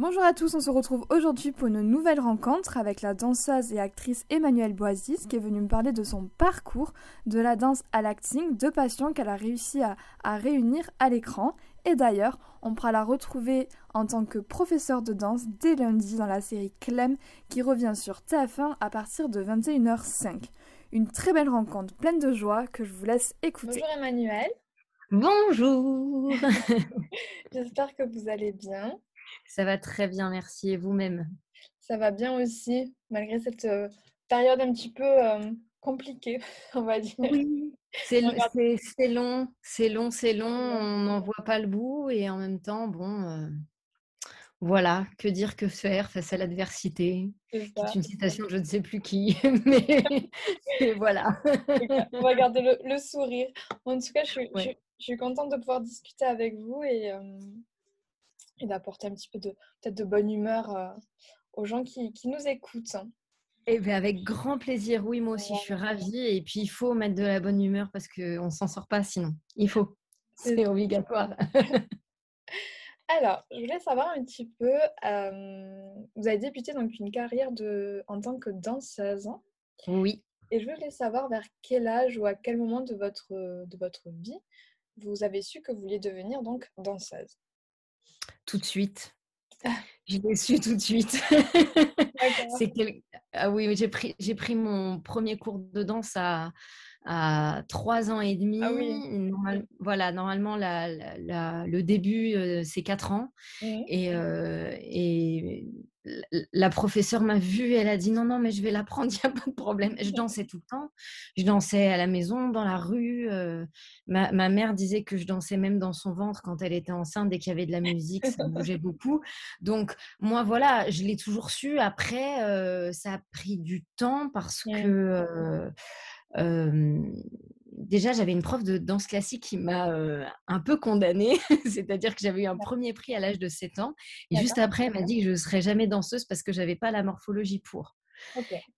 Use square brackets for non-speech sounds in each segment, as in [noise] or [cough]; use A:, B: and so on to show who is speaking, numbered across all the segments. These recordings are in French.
A: Bonjour à tous, on se retrouve aujourd'hui pour une nouvelle rencontre avec la danseuse et actrice Emmanuelle Boisis qui est venue me parler de son parcours de la danse à l'acting, deux passions qu'elle a réussi à, à réunir à l'écran. Et d'ailleurs, on pourra la retrouver en tant que professeure de danse dès lundi dans la série Clem qui revient sur TF1 à partir de 21h05. Une très belle rencontre pleine de joie que je vous laisse écouter.
B: Bonjour Emmanuel.
C: Bonjour. [laughs]
B: J'espère que vous allez bien.
C: Ça va très bien, merci. Et vous-même?
B: Ça va bien aussi, malgré cette euh, période un petit peu euh, compliquée, [laughs] on va dire.
C: Oui, c'est long, c'est long, c'est long. On n'en voit pas le bout et en même temps, bon, euh, voilà, que dire, que faire face à l'adversité? C'est une citation de je ne sais plus qui, [laughs] mais voilà.
B: on va garder le, sourire. En tout cas, je suis, je, suis, contente de pouvoir discuter avec vous et et d'apporter un petit peu de peut-être de bonne humeur euh, aux gens qui, qui, nous écoutent.
C: Et eh bien avec grand plaisir, oui, moi aussi, je suis ravie. Et puis, il faut mettre de la bonne humeur parce qu'on ne s'en sort pas sinon. Il faut. C'est obligatoire. [laughs]
B: Alors, je voulais savoir un petit peu, euh, vous avez débuté donc une carrière de, en tant que danseuse.
C: Oui.
B: Et je voulais savoir vers quel âge ou à quel moment de votre, de votre vie vous avez su que vous vouliez devenir donc danseuse
C: tout de suite. [laughs] Je l'ai su tout de suite. c'est ah oui, j'ai pris, j'ai pris mon premier cours de danse à, à 3 ans et demi.
B: Ah oui.
C: voilà, normalement, la, le début, euh, c'est 4 ans. Mmh. Et, euh, et la professeure m'a vue, elle a dit non, non, mais je vais l'apprendre, [laughs] il n'y a pas de problème. Je dansais tout le temps. Je dansais à la maison, dans la rue. Euh, ma, mère disait que je dansais même dans son ventre quand elle était enceinte, dès qu'il y avait de la musique, ça bougeait beaucoup. Donc, moi, voilà, je l'ai toujours su. Après, euh, ça a pris du temps parce que déjà, j'avais une prof de danse classique qui m'a un peu condamnée, [laughs] c'est-à-dire que j'avais eu un premier prix à l'âge de 7 ans. Et juste après, elle m'a dit que je ne serais jamais danseuse parce que j'avais pas la morphologie pour.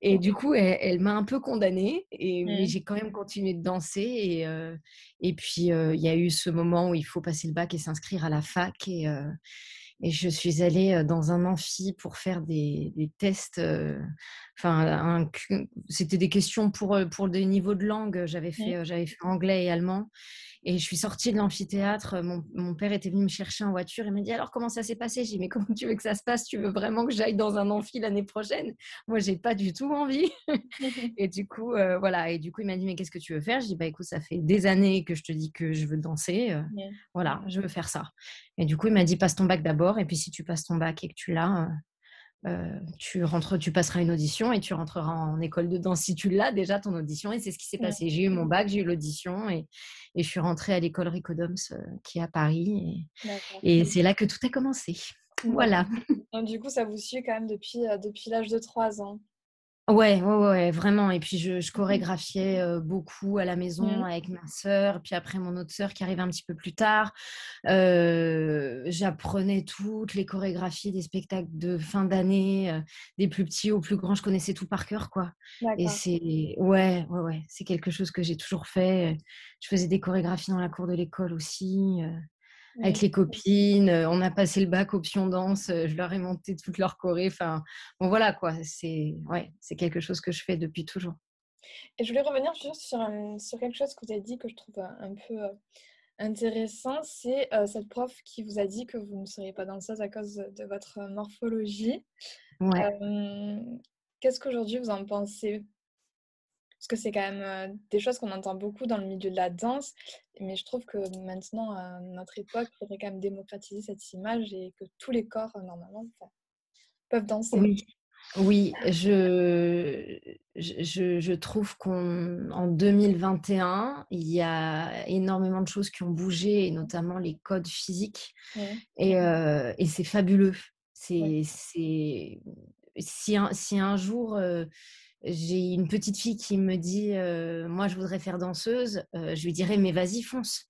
C: Et du coup, elle, m'a un peu condamnée, et, mais mmh. j'ai quand même continué de danser. Et, et puis, il y a eu ce moment où il faut passer le bac et s'inscrire à la fac. Et, et je suis allée dans un amphi pour faire des, tests. Enfin, c'était des questions pour, pour des niveaux de langue. J'avais fait, j'avais fait anglais et allemand. Et je suis sortie de l'amphithéâtre. Mon, père était venu me chercher en voiture. Il m'a dit Alors, comment ça s'est passé? J'ai dit Mais comment tu veux que ça se passe? Tu veux vraiment que j'aille dans un amphi l'année prochaine? Moi, j'ai pas du tout envie. [laughs] [laughs] et du coup, euh, voilà. Et du coup, il m'a dit Mais qu'est-ce que tu veux faire? Je dis Bah, écoute, ça fait des années que je te dis que je veux danser. Euh, voilà, je veux faire ça. Et du coup, il m'a dit Passe ton bac d'abord. Et puis, si tu passes ton bac et que tu l'as, euh, tu rentres, tu passeras une audition et tu rentreras en école de danse si tu l'as déjà ton audition. Et c'est ce qui s'est passé. J'ai eu mon bac, j'ai eu l'audition et, et, je suis rentrée à l'école Ricodoms euh, qui est à Paris. Et, et c'est là que tout a commencé. Voilà.
B: du coup, ça vous suit quand même depuis, euh, depuis l'âge de 3 ans.
C: Ouais, ouais, ouais, vraiment. Et puis, je, je chorégraphiais beaucoup à la maison mmh. avec ma sœur. Puis après, mon autre sœur qui arrivait un petit peu plus tard. J'apprenais toutes les chorégraphies des spectacles de fin d'année, des plus petits aux plus grands. Je connaissais tout par cœur, quoi. Et c'est, ouais, ouais, ouais, c'est quelque chose que j'ai toujours fait. Je faisais des chorégraphies dans la cour de l'école aussi avec les copines. On a passé le bac option danse. Je leur ai monté toute leur choré. Enfin, bon voilà quoi. C'est ouais, c'est quelque chose que je fais depuis toujours.
B: Et je voulais revenir sur, sur quelque chose que vous avez dit que je trouve un peu intéressant. C'est cette prof qui vous a dit que vous ne seriez pas danseuse à cause de votre morphologie. Qu'est-ce qu'aujourd'hui vous en pensez? Parce que c'est quand même des choses qu'on entend beaucoup dans le milieu de la danse. Mais je trouve que maintenant, à notre époque, il faudrait quand même démocratiser cette image et que tous les corps, normalement, peuvent danser.
C: Oui. Oui, je, je, je trouve qu'en 2021, il y a énormément de choses qui ont bougé, et notamment les codes physiques. Et, et c'est fabuleux. C'est, c'est, si, un, si un jour j'ai une petite fille qui me dit Moi, je voudrais faire danseuse. je lui dirais Mais vas-y, fonce.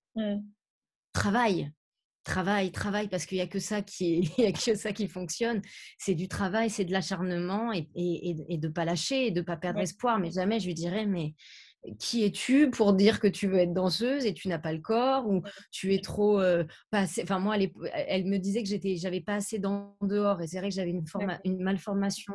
C: Travaille. Travaille, travaille, parce qu'il n'y a, que ça qui [laughs] y a que ça qui fonctionne. C'est du travail, c'est de l'acharnement et, et, et, de ne pas lâcher et de ne pas perdre espoir. Mais jamais je lui dirais Mais qui es-tu pour dire que tu veux être danseuse et tu n'as pas le corps ou tu es trop pas assez... Enfin moi, elle, me disait que j'étais, j'avais pas assez dans dehors et c'est vrai que j'avais une, une malformation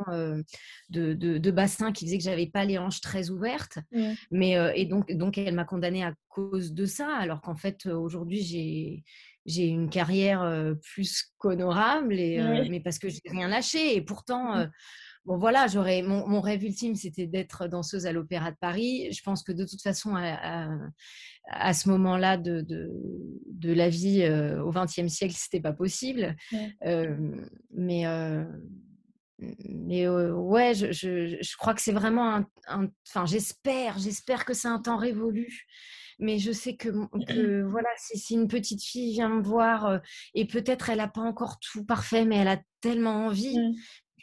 C: de, de, bassin qui faisait que j'avais pas les hanches très ouvertes. Mmh. Mais et donc donc elle m'a condamnée à cause de ça, alors qu'en fait aujourd'hui j'ai j'ai une carrière plus qu'honorable et mais parce que j'ai rien lâché et pourtant mmh. Bon voilà j'aurais mon, mon, rêve ultime c'était d'être danseuse à l'Opéra de Paris. Je pense que de toute façon à, à, ce moment-là de, de, de, la vie au XXe siècle c'était pas possible. Mais mais ouais, je, je, je, crois que c'est vraiment un, enfin j'espère, j'espère que c'est un temps révolu. Mais je sais que, que [clears throat] voilà, si, une petite fille vient me voir et peut-être elle n'a pas encore tout parfait, mais elle a tellement envie.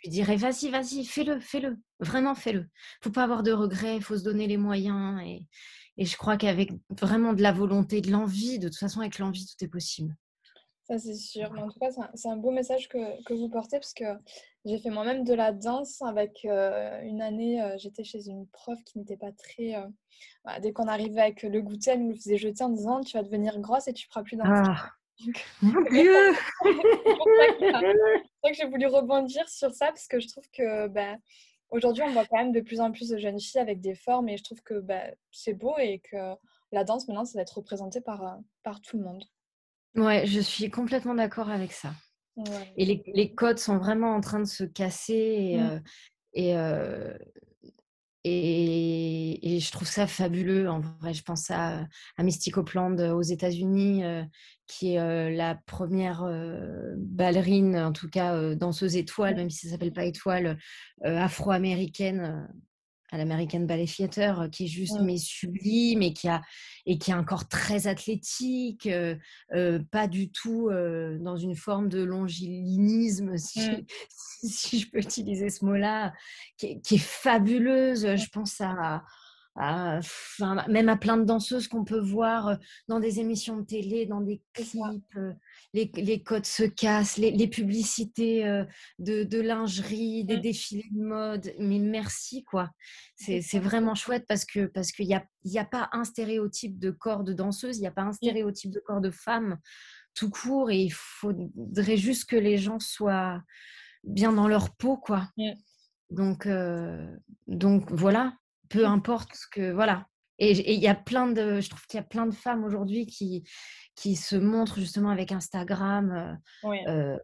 C: Je lui dirais vas-y, vas-y, fais-le, fais-le, vraiment fais-le. Faut pas avoir de regrets, il faut se donner les moyens et, et je crois qu'avec vraiment de la volonté, de l'envie, de toute façon avec l'envie, tout est possible.
B: Ça, c'est sûr. Mais en tout cas, c'est un, beau message que, que, vous portez parce que j'ai fait moi-même de la danse avec une année. J'étais chez une prof qui n'était pas très. Bah, dès qu'on arrivait avec le goûter, elle nous faisait jeter en disant Tu vas devenir grosse et tu ne feras plus danser. Ah. Mon Dieu [laughs] C'est vrai [laughs] que j'ai voulu rebondir sur ça parce que je trouve que bah, aujourd'hui, on voit quand même de plus en plus de jeunes filles avec des formes et je trouve que bah, c'est beau et que la danse, maintenant, ça va être représenté par, par tout le monde.
C: Ouais, je suis complètement d'accord avec ça. Et les, les, codes sont vraiment en train de se casser et, mmh. et, et, et, je trouve ça fabuleux. En vrai, je pense à, à Mystic Opland aux États-Unis, qui est la première ballerine, en tout cas danseuse étoile, même si ça s'appelle pas étoile, afro-américaine à l'American Ballet Theater, euh, qui est juste mais sublime et qui a et qui a un corps très athlétique, euh, euh, pas du tout dans une forme de longilinisme, [laughs] si, mmh. si, je peux utiliser ce mot-là, qui, qui, est fabuleuse. Je pense à enfin, même à plein de danseuses qu'on peut voir dans des émissions de télé, dans des clips. Les, les, codes se cassent, les, les publicités de, de, lingerie, des mmh. défilés de mode. Mais merci, quoi. C'est vraiment chouette parce que parce qu'il n'y a, y a pas un stéréotype de corps de danseuse, il n'y a pas un mmh. stéréotype de corps de femme tout court. Et il faudrait juste que les gens soient bien dans leur peau, quoi. Mmh. Donc, donc voilà, peu importe ce que voilà. Et il y a plein de, je trouve qu'il y a plein de femmes aujourd'hui qui qui se montrent justement avec Instagram, euh, euh,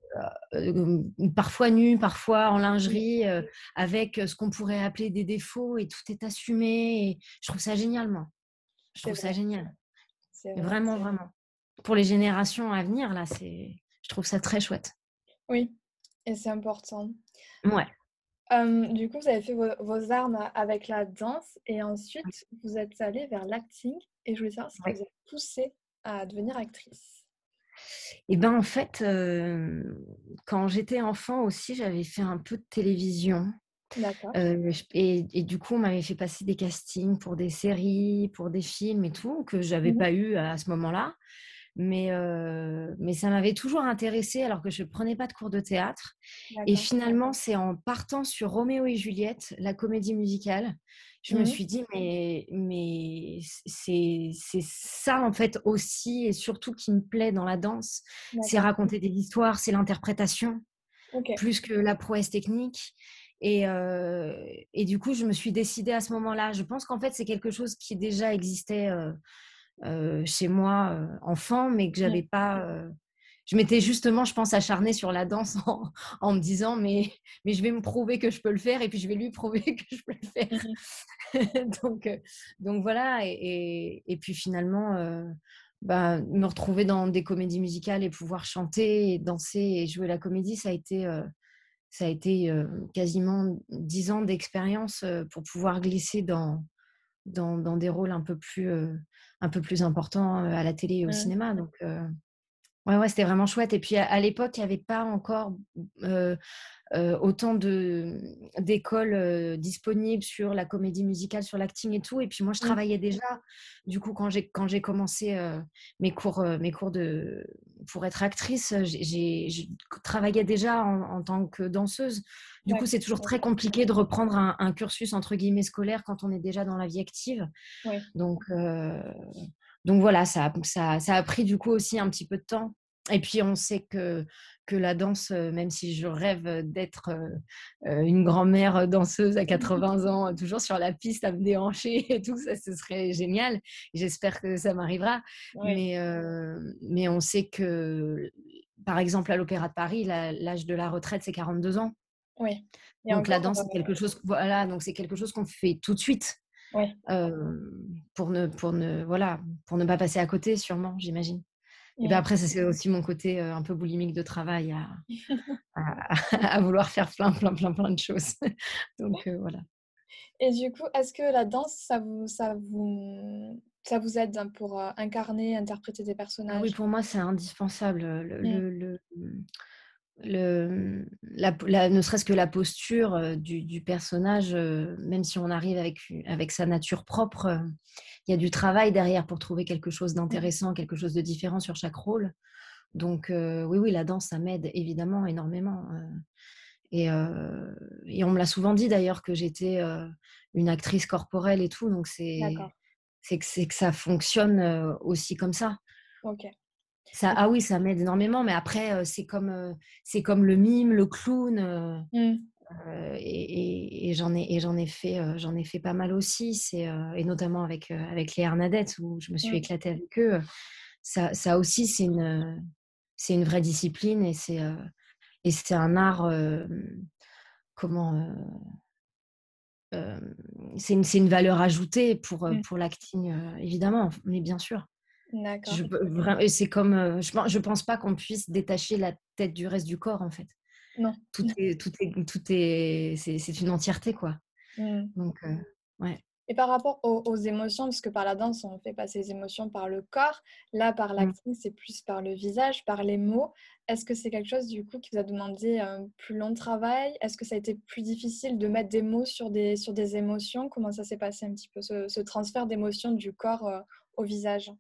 C: euh, parfois nues, parfois en lingerie, avec ce qu'on pourrait appeler des défauts et tout est assumé. Et je trouve ça génial, moi. Je trouve ça génial. vraiment, vraiment. Pour les générations à venir, là, c'est, je trouve ça très chouette.
B: Oui, et c'est important.
C: Ouais
B: du coup, vous avez fait vos, armes avec la danse et ensuite vous êtes allé vers l'acting et je voulais savoir si vous avez poussé à devenir actrice.
C: Et eh ben en fait, quand j'étais enfant aussi, j'avais fait un peu de télévision. D'accord. et, du coup, on m'avait fait passer des castings pour des séries, pour des films et tout, que j'avais n'avais mmh pas eu à ce moment-là. Mais, mais ça m'avait toujours intéressée alors que je ne prenais pas de cours de théâtre. Et finalement, c'est en partant sur Roméo et Juliette, la comédie musicale, je me mmh suis dit, mais, mais c'est ça en fait aussi et surtout qui me plaît dans la danse. C'est raconter des histoires, c'est l'interprétation, plus que la prouesse technique. Et, et, du coup, je me suis décidée à ce moment-là. Je pense qu'en fait, c'est quelque chose qui déjà existait euh, chez moi euh, enfant, mais que j'avais pas. Euh, je m'étais justement, je pense, acharnée sur la danse [laughs] en, me disant mais, mais je vais me prouver que je peux le faire et puis je vais lui [laughs] prouver que je peux le faire. Mmh [laughs] donc, donc voilà. Et, et, puis finalement, bah, me retrouver dans des comédies musicales et pouvoir chanter, et danser et jouer la comédie, ça a été, ça a été quasiment dix ans d'expérience pour pouvoir glisser dans, dans, dans, des rôles un peu plus, un peu plus importants à la télé et au cinéma. Donc, Ouais, ouais, c'était vraiment chouette. Et puis à, l'époque, il n'y avait pas encore autant d'écoles disponibles sur la comédie musicale, sur l'acting et tout. Et puis moi, je mmh. travaillais déjà. Du coup, quand j'ai quand j'ai commencé mes cours mes cours de pour être actrice, j'ai travaillais déjà en, tant que danseuse. Du coup, c'est toujours très compliqué de reprendre un, cursus entre guillemets scolaire quand on est déjà dans la vie active. Donc donc voilà, ça, ça, ça, a pris du coup aussi un petit peu de temps. Et puis on sait que, que la danse, même si je rêve d'être une grand-mère danseuse à 80 ans, toujours sur la piste à me déhancher et tout, ça ce serait génial. J'espère que ça m'arrivera. Mais, mais on sait que, par exemple, à l'Opéra de Paris, l'âge de la retraite, c'est 42 ans.
B: Oui.
C: donc la danse, c'est quelque chose, voilà, donc c'est quelque chose qu'on fait tout de suite. Pour ne pour ne voilà pour ne pas passer à côté sûrement j'imagine. Et ben après c'est aussi mon côté un peu boulimique de travail [laughs] [laughs] à, vouloir faire plein plein plein plein de choses. [laughs] Donc voilà.
B: Et du coup est-ce que la danse ça vous ça vous ça vous aide hein, pour incarner interpréter des personnages ah
C: oui pour moi c'est indispensable le, le mmh le, la, ne serait-ce que la posture du, personnage, même si on arrive avec, avec sa nature propre, il y a du travail derrière pour trouver quelque chose d'intéressant, quelque chose de différent sur chaque rôle. Donc oui, oui, la danse, ça m'aide évidemment énormément. Et, et, on me l'a souvent dit d'ailleurs que j'étais une actrice corporelle et tout, donc c'est que, que ça fonctionne aussi comme ça.
B: Ok.
C: Ça, ah oui, ça m'aide énormément, mais après, c'est comme, c'est comme le mime, le clown. Mmh. et, j'en ai, et j'en ai, fait, j'en ai fait pas mal aussi, c'est, et notamment avec, avec les Hernadettes où je me suis mmh. éclatée avec eux. Ça, ça aussi, c'est une, c'est une vraie discipline et c'est, et c'est un art. comment. c'est une, une, valeur ajoutée pour, mmh. pour l'acting, évidemment, mais bien sûr.
B: D'accord.
C: C'est comme, je, je pense pas qu'on puisse détacher la tête du reste du corps en fait.
B: Non.
C: Tout [laughs] est, tout est, tout est, c'est une entièreté quoi. Mmh. Donc, ouais.
B: Et par rapport aux, émotions, parce que par la danse, on fait passer les émotions par le corps, là, par mmh. l'acting, c'est plus par le visage, par les mots. Est-ce que c'est quelque chose, du coup, qui vous a demandé un plus long travail? Est-ce que ça a été plus difficile de mettre des mots sur des, sur des émotions? Comment ça s'est passé un petit peu, ce, ce transfert d'émotions du corps au visage?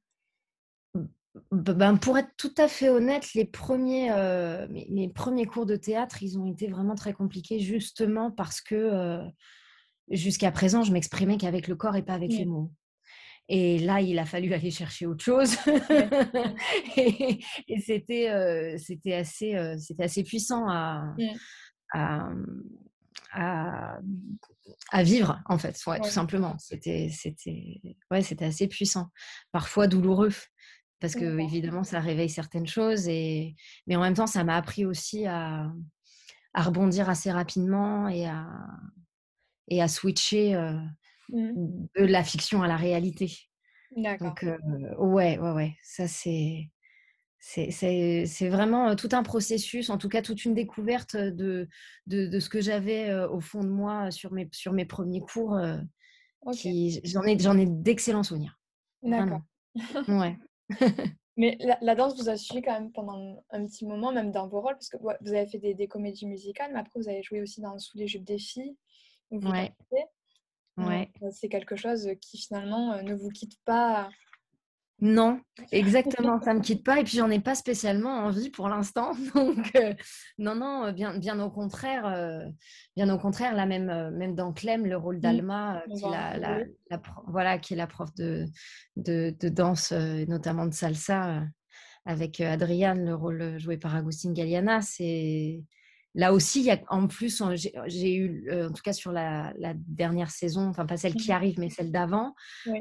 C: Ben, pour être tout à fait honnête, les premiers, euh, mes, premiers cours de théâtre, ils ont été vraiment très compliqués justement parce que euh, jusqu'à présent, je m'exprimais qu'avec le corps et pas avec les mots. Et là, il a fallu [laughs] aller chercher autre chose. [laughs] et, c'était, euh, c'était, assez, c'était assez puissant à, à, à, vivre, en fait, ouais, tout simplement. C'était, c'était, ouais, c'était assez puissant. Parfois douloureux parce que évidemment ça réveille certaines choses et mais en même temps ça m'a appris aussi à, à, rebondir assez rapidement et à et à switcher mmh. de la fiction à la réalité. Donc ouais ouais ouais ça c'est c'est vraiment tout un processus, en tout cas toute une découverte de, de, de ce que j'avais au fond de moi sur mes, sur mes premiers cours. J'en ai, ai d'excellents souvenirs.
B: D'accord.
C: Ouais. [laughs]
B: Mais la, danse vous a suivi quand même pendant un petit moment, même dans vos rôles, parce que vous avez fait des, comédies musicales, mais après vous avez joué aussi dans Sous les jupes des filles.
C: ouais. ouais.
B: C'est quelque chose qui finalement ne vous quitte pas
C: non, exactement, [laughs] ça ne me quitte pas et puis j'en ai pas spécialement envie pour l'instant. [laughs] Donc euh, non, non, bien, bien au contraire, euh, bien au contraire, là même, euh, même dans Clem, le rôle d'Alma, qui, la, voilà, qui est la prof de, de, de danse, notamment de salsa, avec Adriane, le rôle joué par Agustin Galliana, c'est Là aussi, il y a, en plus, j'ai eu, euh, en tout cas sur la, dernière saison, enfin pas celle qui mmh. arrive, mais celle d'avant,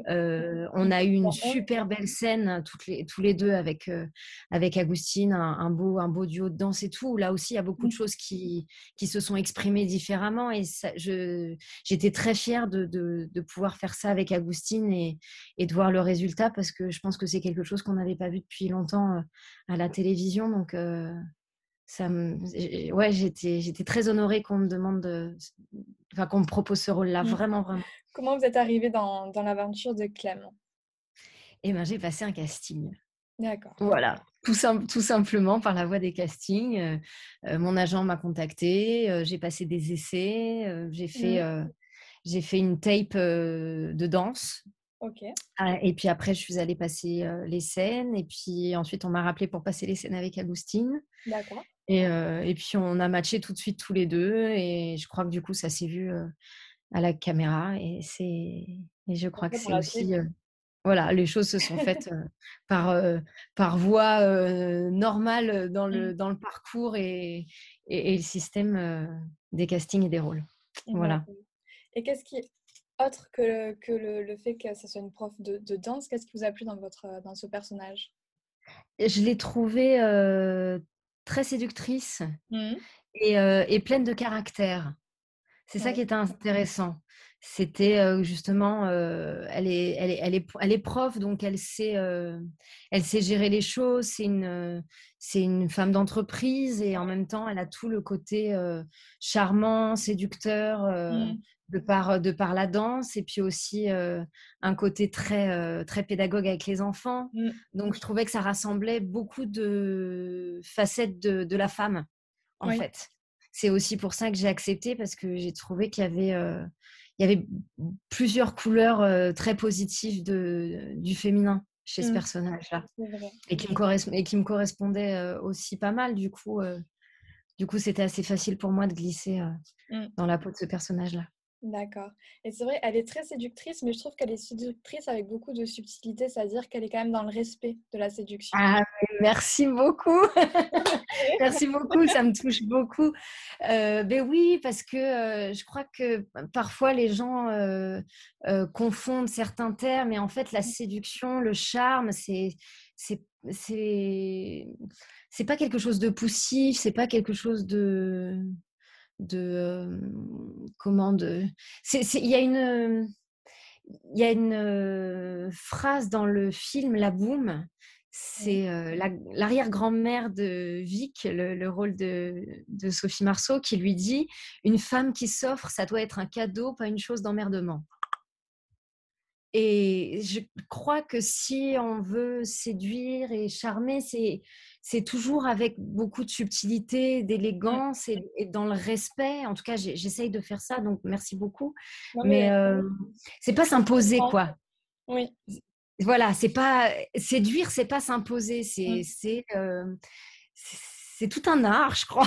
C: euh, on a eu une super belle scène toutes les, tous les deux avec, euh, avec Agustine, un, beau, un beau duo de danse et tout. Là aussi, il y a beaucoup de mmh. choses qui, qui se sont exprimées différemment et j'étais très fière de, de, pouvoir faire ça avec Agustine et, et, de voir le résultat parce que je pense que c'est quelque chose qu'on n'avait pas vu depuis longtemps à la télévision. Donc, ça ouais, j'étais, j'étais très honorée qu'on me demande, de... enfin, qu'on me propose ce rôle-là, mmh. vraiment, vraiment.
B: Comment vous êtes arrivée dans, dans l'aventure de Clem?
C: Eh ben, j'ai passé un casting.
B: D'accord.
C: Voilà. tout, tout, simplement par la voie des castings. mon agent m'a contacté, j'ai passé des essais, j'ai fait, mmh. j'ai fait une tape de danse.
B: Ok.
C: Ah, et puis après, je suis allée passer les scènes. Et puis ensuite, on m'a rappelé pour passer les scènes avec Agustine.
B: D'accord.
C: Et, et, puis on a matché tout de suite tous les deux. Et je crois que du coup, ça s'est vu à la caméra. Et, c'est... et je crois que c'est aussi voilà, les choses se sont faites par, par voie normale dans le, dans le parcours et, et, le système des castings et des rôles. Voilà.
B: Et qu'est-ce qui, autre que, que le, le, fait que ce soit une prof de, de danse, qu'est-ce qui vous a plu dans, votre, dans ce personnage?
C: Je l'ai trouvée très séductrice mmh. et, et, pleine de caractère. C'est ça qui est intéressant c'était justement, elle, est, elle, est, elle, est, elle est prof, donc elle sait, elle sait gérer les choses. C'est une, c'est une femme d'entreprise et en même temps, elle a tout le côté charmant, séducteur mmh. De, par, de par la danse et puis aussi un côté très, très pédagogue avec les enfants. Mmh. Donc, je trouvais que ça rassemblait beaucoup de facettes de, de la femme, en fait. C'est aussi pour ça que j'ai accepté parce que j'ai trouvé qu'il y avait il y avait plusieurs couleurs très positives de, du féminin chez ce mmh. personnage-là et, qui me et qui me correspondait aussi pas mal. Du coup, du coup, c'était assez facile pour moi de glisser mmh. dans la peau de ce personnage-là.
B: D'accord. Et c'est vrai, elle est très séductrice, mais je trouve qu'elle est séductrice avec beaucoup de subtilité, c'est-à-dire qu'elle est quand même dans le respect de la séduction.
C: Ah, merci beaucoup. [laughs] merci beaucoup, ça me touche beaucoup. Euh, ben oui, parce que euh, je crois que parfois les gens euh, confondent certains termes, et en fait, la séduction, le charme, c'est c'est c'est pas quelque chose de poussif, c'est pas quelque chose de de comment de il y a une il y a une phrase dans le film La Boum c'est l'arrière-grand-mère de Vic, le, rôle de, de, Sophie Marceau, qui lui dit Une femme qui s'offre, ça doit être un cadeau, pas une chose d'emmerdement. Et je crois que si on veut séduire et charmer, c'est c'est toujours avec beaucoup de subtilité, d'élégance et, dans le respect. En tout cas, j'essaye de faire ça, donc merci beaucoup. mais euh, c'est pas s'imposer, quoi.
B: Oui.
C: Voilà, c'est pas séduire, c'est pas s'imposer, c'est mmh. c'est tout un art, je crois.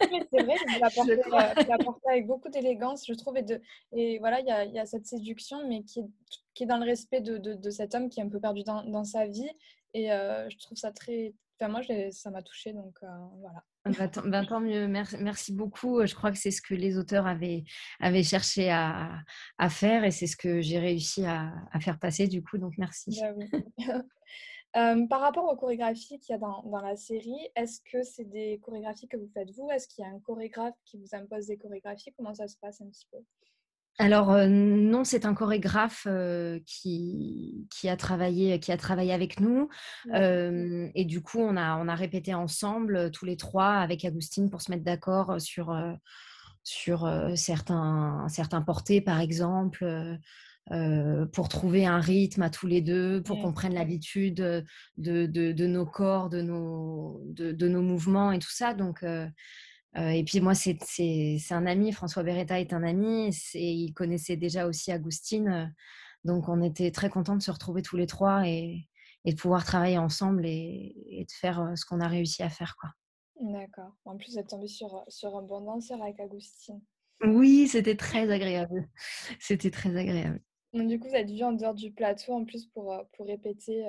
B: c'est vrai, vous [laughs] l'apportez avec beaucoup d'élégance, je trouve. Et, de, et voilà, il y a, y a, cette séduction, mais qui est, qui est dans le respect de, de, de, cet homme qui est un peu perdu dans, dans sa vie. Et euh, je trouve ça très, Enfin, moi, ça m'a touchée, donc euh, voilà.
C: Bah, bah, tant, mieux, merci, merci, beaucoup. Je crois que c'est ce que les auteurs avaient, avaient cherché à, à faire et c'est ce que j'ai réussi à, à, faire passer, du coup, donc merci.
B: Bah [laughs] euh, par rapport aux chorégraphies qu'il y a dans, dans la série, est-ce que c'est des chorégraphies que vous faites vous? Est-ce qu'il y a un chorégraphe qui vous impose des chorégraphies? Comment ça se passe un petit peu?
C: Alors non, c'est un chorégraphe qui, qui, a travaillé, qui a travaillé avec nous. et du coup, on a, on a répété ensemble, tous les trois, avec Agustine, pour se mettre d'accord sur, sur certains, certains portés, par exemple. Pour trouver un rythme à tous les deux, pour qu'on prenne l'habitude de, de, de, nos corps, de nos, de, nos mouvements et tout ça. Donc, euh, et puis moi, c'est un ami, François Beretta est un ami, et il connaissait déjà aussi Agustine. Euh, donc on était très contents de se retrouver tous les trois et, et de pouvoir travailler ensemble et, et de faire euh, ce qu'on a réussi à faire. quoi.
B: D'accord. En plus, vous êtes tombé sur, sur un bon danseur avec Agustine.
C: Oui, c'était très agréable. C'était très agréable.
B: Donc, du coup, vous êtes vu en dehors du plateau en plus pour, pour répéter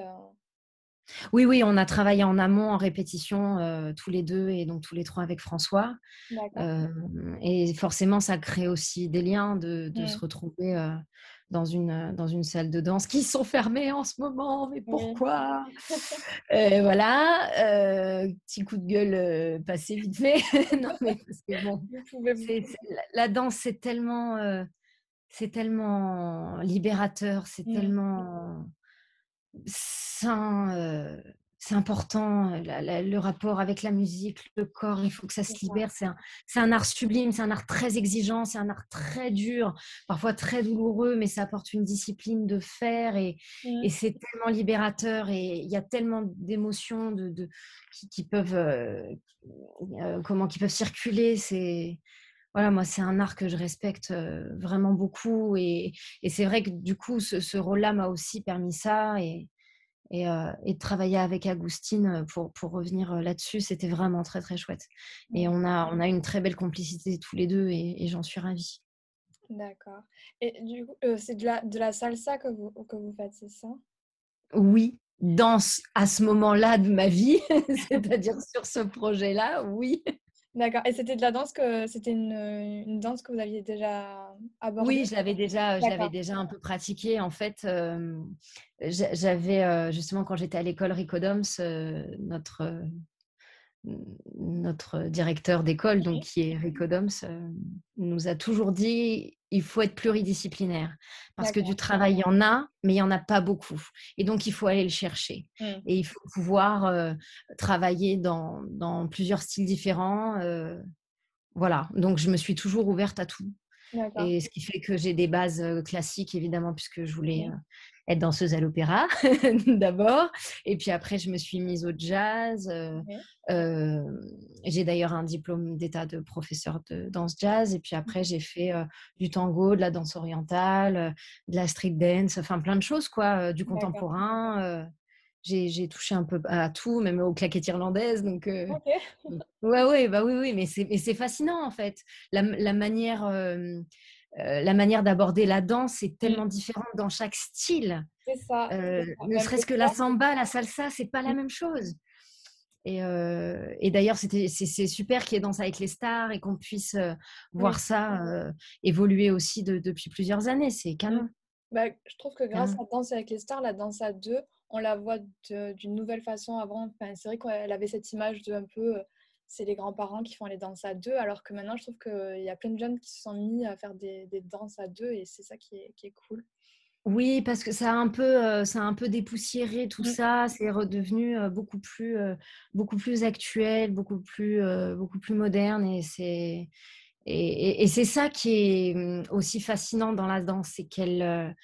C: oui, oui, on a travaillé en amont, en répétition, euh, tous les deux et donc tous les trois avec François. Euh, et forcément, ça crée aussi des liens de, se retrouver euh, dans, une, dans une salle de danse qui sont fermées en ce moment. Mais pourquoi? [laughs] Voilà, petit coup de gueule passé vite fait. [laughs] non, mais parce que bon, la, danse, c'est tellement, c'est tellement libérateur, c'est mmh. tellement sain, c'est important, le rapport avec la musique, le corps, il faut que ça se libère. C'est un, un, art sublime, c'est un art très exigeant, c'est un art très dur, parfois très douloureux, mais ça apporte une discipline de faire et, mmh. et c'est tellement libérateur et il y a tellement d'émotions de, de, qui, peuvent, comment, qui peuvent circuler. C'est voilà, moi, c'est un art que je respecte vraiment beaucoup. Et, c'est vrai que du coup, ce, rôle-là m'a aussi permis ça. Et, et, de travailler avec Agustine pour, pour revenir là-dessus, c'était vraiment très, très chouette. Et on a, on a une très belle complicité tous les deux et, j'en suis ravie.
B: D'accord. Et du coup, c'est de la, de la salsa que vous, que vous faites, c'est ça?
C: Oui, dans, à ce moment-là de ma vie, [laughs] c'est-à-dire sur ce projet-là, oui.
B: D'accord. Et c'était de la danse que c'était une, une, danse que vous aviez déjà abordée?
C: Oui, je l'avais déjà, je l'avais déjà un peu pratiquée. En fait, j'avais justement quand j'étais à l'école Ricodoms, notre notre directeur d'école, donc qui est Rico Doms, euh, nous a toujours dit il faut être pluridisciplinaire. Parce que du travail il y en a, mais il y en a pas beaucoup, et donc il faut aller le chercher. Mmh. et il faut pouvoir euh, travailler dans, dans, plusieurs styles différents. Euh, voilà, donc je me suis toujours ouverte à tout. Et ce qui fait que j'ai des bases classiques, évidemment, puisque je voulais être danseuse à l'opéra [laughs] d'abord. Et puis après, je me suis mise au jazz. j'ai d'ailleurs un diplôme d'état de professeur de danse jazz. Et puis après, j'ai fait du tango, de la danse orientale, de la street dance, enfin plein de choses, quoi, du contemporain j'ai touché un peu à tout, même aux claquettes irlandaises. Donc, ouais, ouais, bah oui, oui, mais c'est fascinant en fait. La, la manière, la manière d'aborder la danse est mmh. tellement différente dans chaque style.
B: C'est ça.
C: Ne serait-ce que la samba, la salsa, c'est pas la mmh. même chose. Et, et d'ailleurs, c'est super qu'il y ait Danse avec les stars et qu'on puisse voir ça évoluer aussi depuis plusieurs années. C'est mmh. canon.
B: Bah, je trouve que grâce à Danse avec les stars, la danse à deux, on la voit d'une nouvelle façon avant. c'est vrai qu'elle avait cette image de un peu, euh, c'est les grands-parents qui font les danses à deux, alors que maintenant, je trouve qu'il y a plein de jeunes qui se sont mis à faire des, danses à deux et c'est ça qui est, cool.
C: Oui, parce que ça a un peu, euh, ça a un peu dépoussiéré tout mmh. ça. C'est redevenu euh, beaucoup plus, beaucoup plus actuel, beaucoup plus, beaucoup plus moderne, et c'est, et c'est ça qui est mmh, aussi fascinant dans la danse, c'est qu'elle,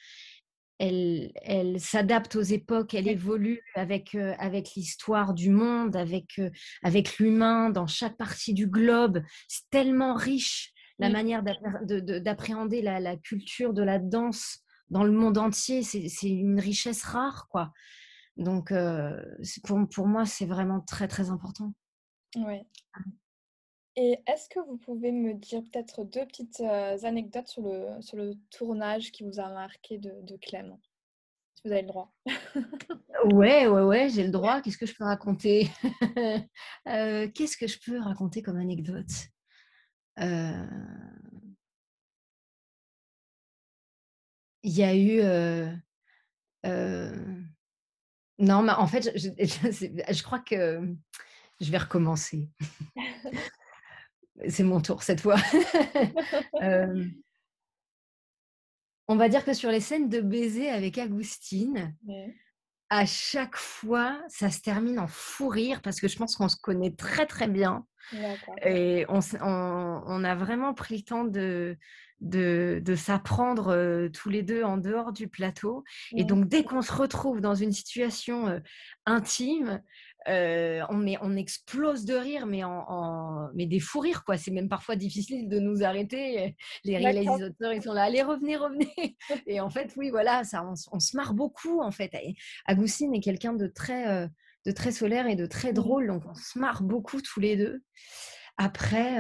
C: elle, s'adapte aux époques, elle évolue avec, euh, avec l'histoire du monde, avec, euh, avec l'humain dans chaque partie du globe. C'est tellement riche la manière d'appréhender la, culture de la danse dans le monde entier. C'est une richesse rare, quoi. Donc, euh, pour, pour moi, c'est vraiment très, très important.
B: Oui. Et est-ce que vous pouvez me dire peut-être deux petites anecdotes sur le, sur le tournage qui vous a marqué de, de Clem Si vous avez le droit. [laughs]
C: ouais, ouais, ouais, j'ai le droit. [laughs] Qu'est-ce que je peux raconter? [laughs] Qu'est-ce que je peux raconter comme anecdote? Il y a eu. Non, mais en fait, je, je crois que je vais recommencer. C'est mon tour cette fois. [laughs] Euh, on va dire que sur les scènes de baiser avec Agustine, à chaque fois, ça se termine en fou rire parce que je pense qu'on se connaît très très bien. Et on, a vraiment pris le temps de, de, s'apprendre euh, tous les deux en dehors du plateau. Et donc, dès qu'on se retrouve dans une situation euh, intime, on, on explose de rire, mais, en, mais des fous rires, quoi. C'est même parfois difficile de nous arrêter. [laughs] Les réalisateurs, ils sont là, allez, revenez, revenez. [laughs] Et en fait, oui, voilà, ça, on, se marre beaucoup, en fait. Agustine est quelqu'un de très, de très solaire et de très drôle, donc on se marre beaucoup tous les deux. Après,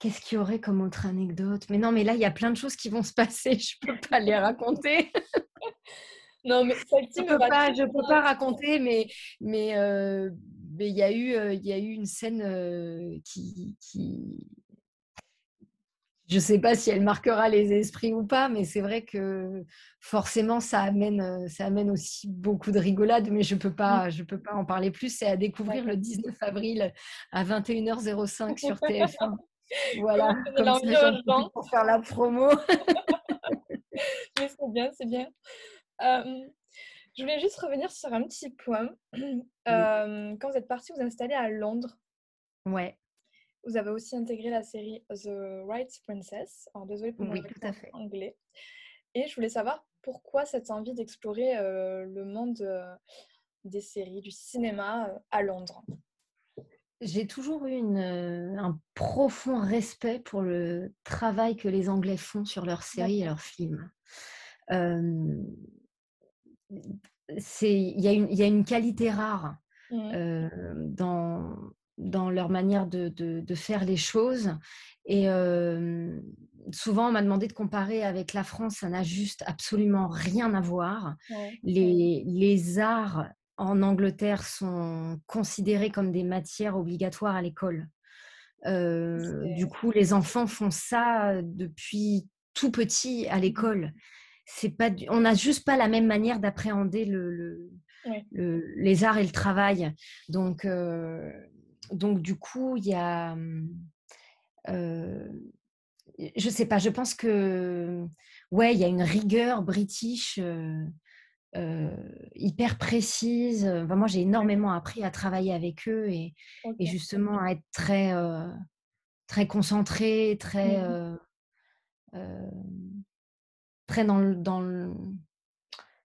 C: qu'est-ce qu'il y aurait comme autre anecdote? Mais non, mais là, il y a plein de choses qui vont se passer, [laughs] je ne peux pas les raconter.
B: Non, mais
C: peux pas, je peux pas raconter, mais mais euh, mais il y a eu euh, il y a eu une scène euh, qui qui je sais pas si elle marquera les esprits ou pas, mais c'est vrai que forcément ça amène ça amène aussi beaucoup de rigolade, mais je peux pas je peux pas en parler plus. C'est à découvrir le 19 avril à 21h05 sur [laughs] TF1. Voilà, comme ça, pour faire la promo. [laughs]
B: mais c'est bien, c'est bien. Euh, Je voulais juste revenir sur un petit point. [clears throat] Euh, quand vous êtes parti vous installer à Londres.
C: Ouais.
B: Vous avez aussi intégré la série The Right Princess. Alors, désolée pour mon
C: oui, tout à fait.
B: anglais. Et je voulais savoir pourquoi cette envie d'explorer euh, le monde des séries, du cinéma à Londres?
C: J'ai toujours eu une, un profond respect pour le travail que les Anglais font sur leurs séries et leurs films il y, y, a une qualité rare mmh. dans, dans leur manière de, de, faire les choses. Et souvent, on m'a demandé de comparer avec la France, ça n'a juste absolument rien à voir. Les, les arts en Angleterre sont considérés comme des matières obligatoires à l'école. du coup, les enfants font ça depuis tout petit à mmh. l'école c'est pas on n'a juste pas la même manière d'appréhender le, les arts et le travail. Donc, euh, donc du coup, il y a. Euh, je sais pas, je pense que. Ouais, il y a une rigueur british euh, hyper précise. moi, j'ai énormément appris à travailler avec eux et, et justement à être très, très concentré, très. Mmh prennent dans le, dans le...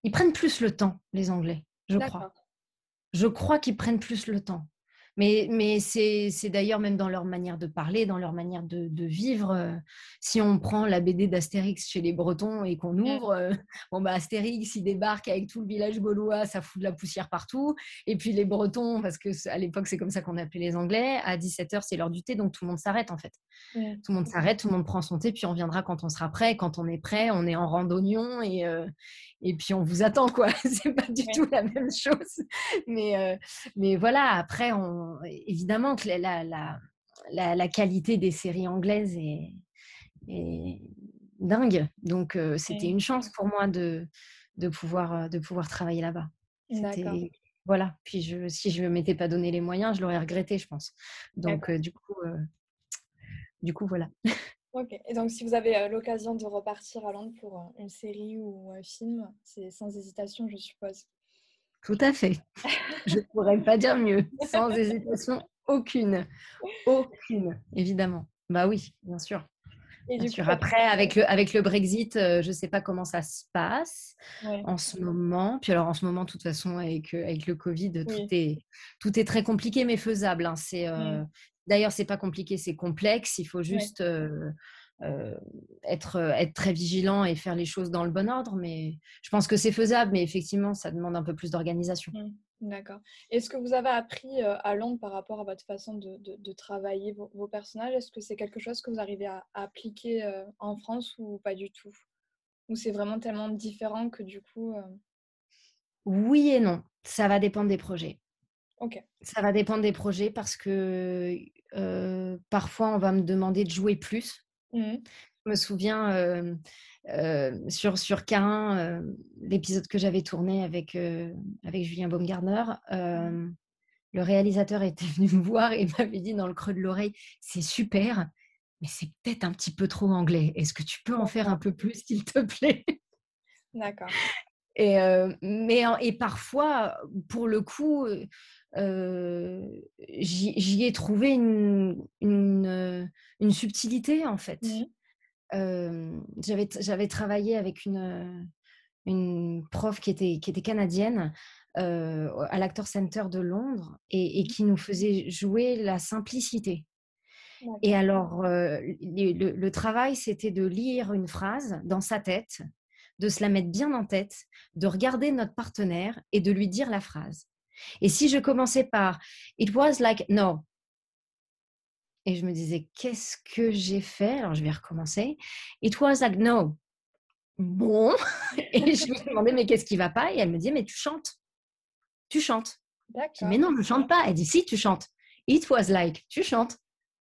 C: Ils prennent plus le temps, les Anglais, je crois. Je crois qu'ils prennent plus le temps. Mais, mais c'est d'ailleurs même dans leur manière de parler, dans leur manière de, de vivre. Euh, si on prend la BD d'Astérix chez les Bretons et qu'on mmh. ouvre, euh, bon bah Astérix, il débarque avec tout le village gaulois, ça fout de la poussière partout. Et puis les Bretons, parce que à l'époque c'est comme ça qu'on appelait les Anglais, à 17h c'est l'heure du thé, donc tout le monde s'arrête en fait. Mmh. Tout le monde s'arrête, tout le monde prend son thé, puis on viendra quand on sera prêt. Quand on est prêt, on est en randonnion et, euh, et puis on vous attend quoi. [laughs] c'est pas du tout la même chose. Mais, mais voilà, après on évidemment que la, la, la, qualité des séries anglaises est, dingue. Donc, euh, c'était une chance pour moi de, de, pouvoir, euh, de pouvoir travailler là-bas. Voilà. Puis, je, si je ne m'étais pas donné les moyens, je l'aurais regretté, je pense. Donc, euh, du coup, du coup, voilà. [laughs]
B: Ok. Et donc, si vous avez l'occasion de repartir à Londres pour une série ou un film, c'est sans hésitation, je suppose.
C: Tout à fait. [laughs] Je ne pourrais pas dire mieux. Sans hésitation, aucune. Aucune, évidemment. Bah oui, bien sûr. bien sûr. Après, avec le, avec le Brexit, euh, je ne sais pas comment ça se passe en ce moment. Puis alors, en ce moment, de toute façon, avec, euh, avec le Covid, tout, est, tout est très compliqué, mais faisable. Hein. C'est, euh, D'ailleurs, c'est pas compliqué, c'est complexe. Il faut juste euh, être, euh, être très vigilant et faire les choses dans le bon ordre. Mais je pense que c'est faisable, mais effectivement, ça demande un peu plus d'organisation.
B: Mmh, d'accord. Est-ce que vous avez appris euh, à Londres par rapport à votre façon de, de, travailler vos, personnages? Est-ce que c'est quelque chose que vous arrivez à, appliquer en France ou pas du tout? Ou c'est vraiment tellement différent que du coup...
C: Oui et non. Ça va dépendre des projets.
B: Ok.
C: Ça va dépendre des projets parce que parfois on va me demander de jouer plus Mmh. Je me souviens euh, euh, sur, sur euh, l'épisode que j'avais tourné avec, avec Julien Baumgartner, mmh. le réalisateur était [laughs] venu me voir et m'avait dit dans le creux de l'oreille C'est super, mais c'est peut-être un petit peu trop anglais. Est-ce que tu peux en faire un peu plus, s'il te plaît
B: D'accord.
C: Et, mais, et parfois, pour le coup, j'y ai trouvé une, une, une, subtilité, en fait. Mmh. J'avais travaillé avec une, une prof qui était, qui était canadienne à l'Actor Center de Londres et, et, mmh. qui nous faisait jouer la simplicité. Et alors, le, le, travail, c'était de lire une phrase dans sa tête, de se la mettre bien en tête, de regarder notre partenaire et de lui dire la phrase. Et si je commençais par It was like no. Et je me disais, qu'est-ce que j'ai fait? Alors je vais recommencer. It was like no. Bon. [laughs] Et je lui demandais, mais qu'est-ce qui va pas? Et elle me dit, mais tu chantes. Tu chantes. mais non, je ne chante pas. Elle dit, si, tu chantes. It was like. Tu chantes.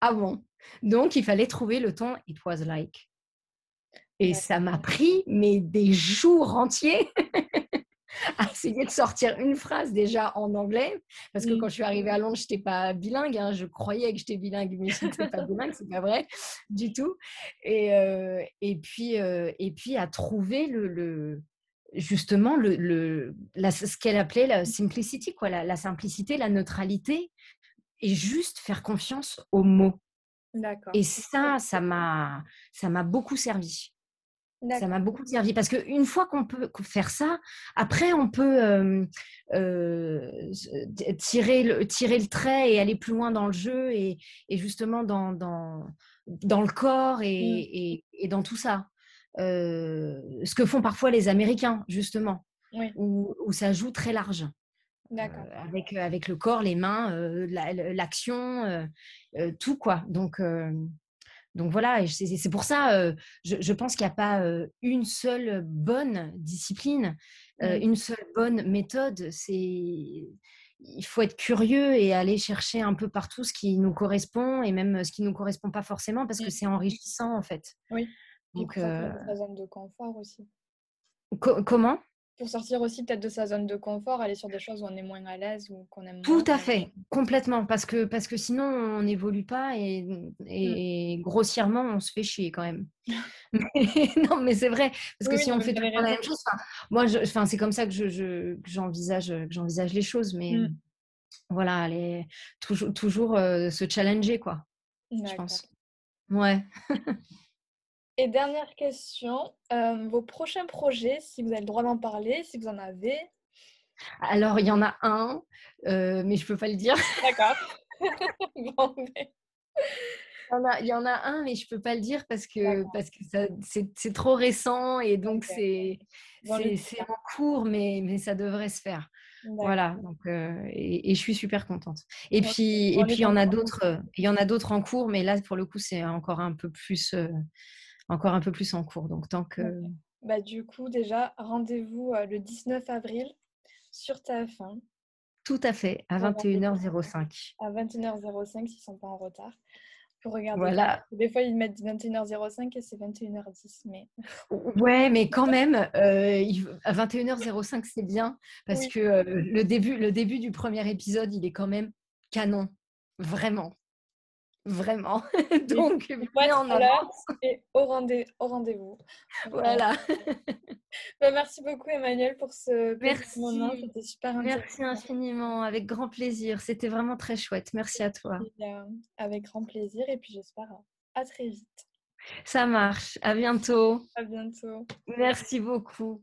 C: Ah bon. Donc, il fallait trouver le ton It was like. Et ça m'a pris mais des jours entiers [laughs] à essayer de sortir une phrase déjà en anglais. Parce que quand je suis arrivée à Londres, je n'étais pas bilingue. Hein. Je croyais que j'étais bilingue, mais je n'étais pas bilingue. C'est pas vrai du tout. Et, euh, et, puis, euh, et puis à trouver le, le justement le, ce qu'elle appelait la simplicity, quoi, la, simplicité, la neutralité, et juste faire confiance aux mots. Et ça, ça m'a, ça m'a beaucoup servi. Ça m'a beaucoup servi parce qu'une fois qu'on peut faire ça, après on peut tirer, le, tirer le trait et aller plus loin dans le jeu et, justement dans, dans, dans, le corps mmh. et, et, dans tout ça. ce que font parfois les Américains, justement, où, où, ça joue très large. avec, avec le corps, les mains, l'action, tout quoi. Donc, donc voilà, c'est pour ça, je, pense qu'il n'y a pas une seule bonne discipline, mmh. une seule bonne méthode. C'est il faut être curieux et aller chercher un peu partout ce qui nous correspond et même ce qui ne nous correspond pas forcément parce que c'est enrichissant en fait.
B: Oui. Donc, euh... zone de confort aussi.
C: comment?
B: Pour sortir aussi peut-être de sa zone de confort, aller sur des choses où on est moins à l'aise ou qu'on aime
C: Tout à fait, complètement, parce que, parce que sinon on n'évolue pas et, et grossièrement on se fait chier quand même. [laughs] non, mais c'est vrai, parce que si on fait tout la même chose, moi, c'est comme ça que, je, j'envisage, j'envisage les choses, mais mmh. voilà, aller, toujours, toujours euh, se challenger, quoi, je pense. Ouais. [laughs]
B: Et dernière question, euh, vos prochains projets, si vous avez le droit d'en parler, si vous en avez?
C: Alors, il y en a un, euh, mais je ne peux pas le dire. [laughs]
B: D'accord. [laughs]
C: il, y en a, un, mais je ne peux pas le dire parce que, parce que c'est trop récent et donc c'est en cours, mais, mais ça devrait se faire. Voilà, donc, euh, et, je suis super contente. Et puis, et puis il y en a d'autres, il y en a d'autres en cours, mais là, pour le coup, c'est encore un peu plus encore un peu plus en cours. Donc tant que.
B: Bah, du coup, déjà, rendez-vous euh, le 19 avril sur TF1.
C: Tout à fait, à 21h05.
B: À 21h05 s'ils ne sont pas en retard. Pour regarder.
C: Voilà.
B: Des fois, ils mettent 21h05 et c'est 21h10. Mais...
C: Ouais, mais quand [laughs] même, euh, à 21h05, c'est bien parce que euh, le, début, le début du premier épisode, il est quand même canon. Vraiment. Vraiment. [laughs] Donc,
B: en avance. Et au, rendez- au rendez-vous.
C: Voilà. [laughs]
B: Bah, merci beaucoup, Emmanuel, pour ce
C: merci.
B: moment. C'était super intéressant.
C: Merci infiniment. Avec grand plaisir. C'était vraiment très chouette. Merci à toi.
B: Euh, avec grand plaisir. Et puis, j'espère à très vite.
C: Ça marche. À bientôt.
B: À bientôt.
C: Merci beaucoup.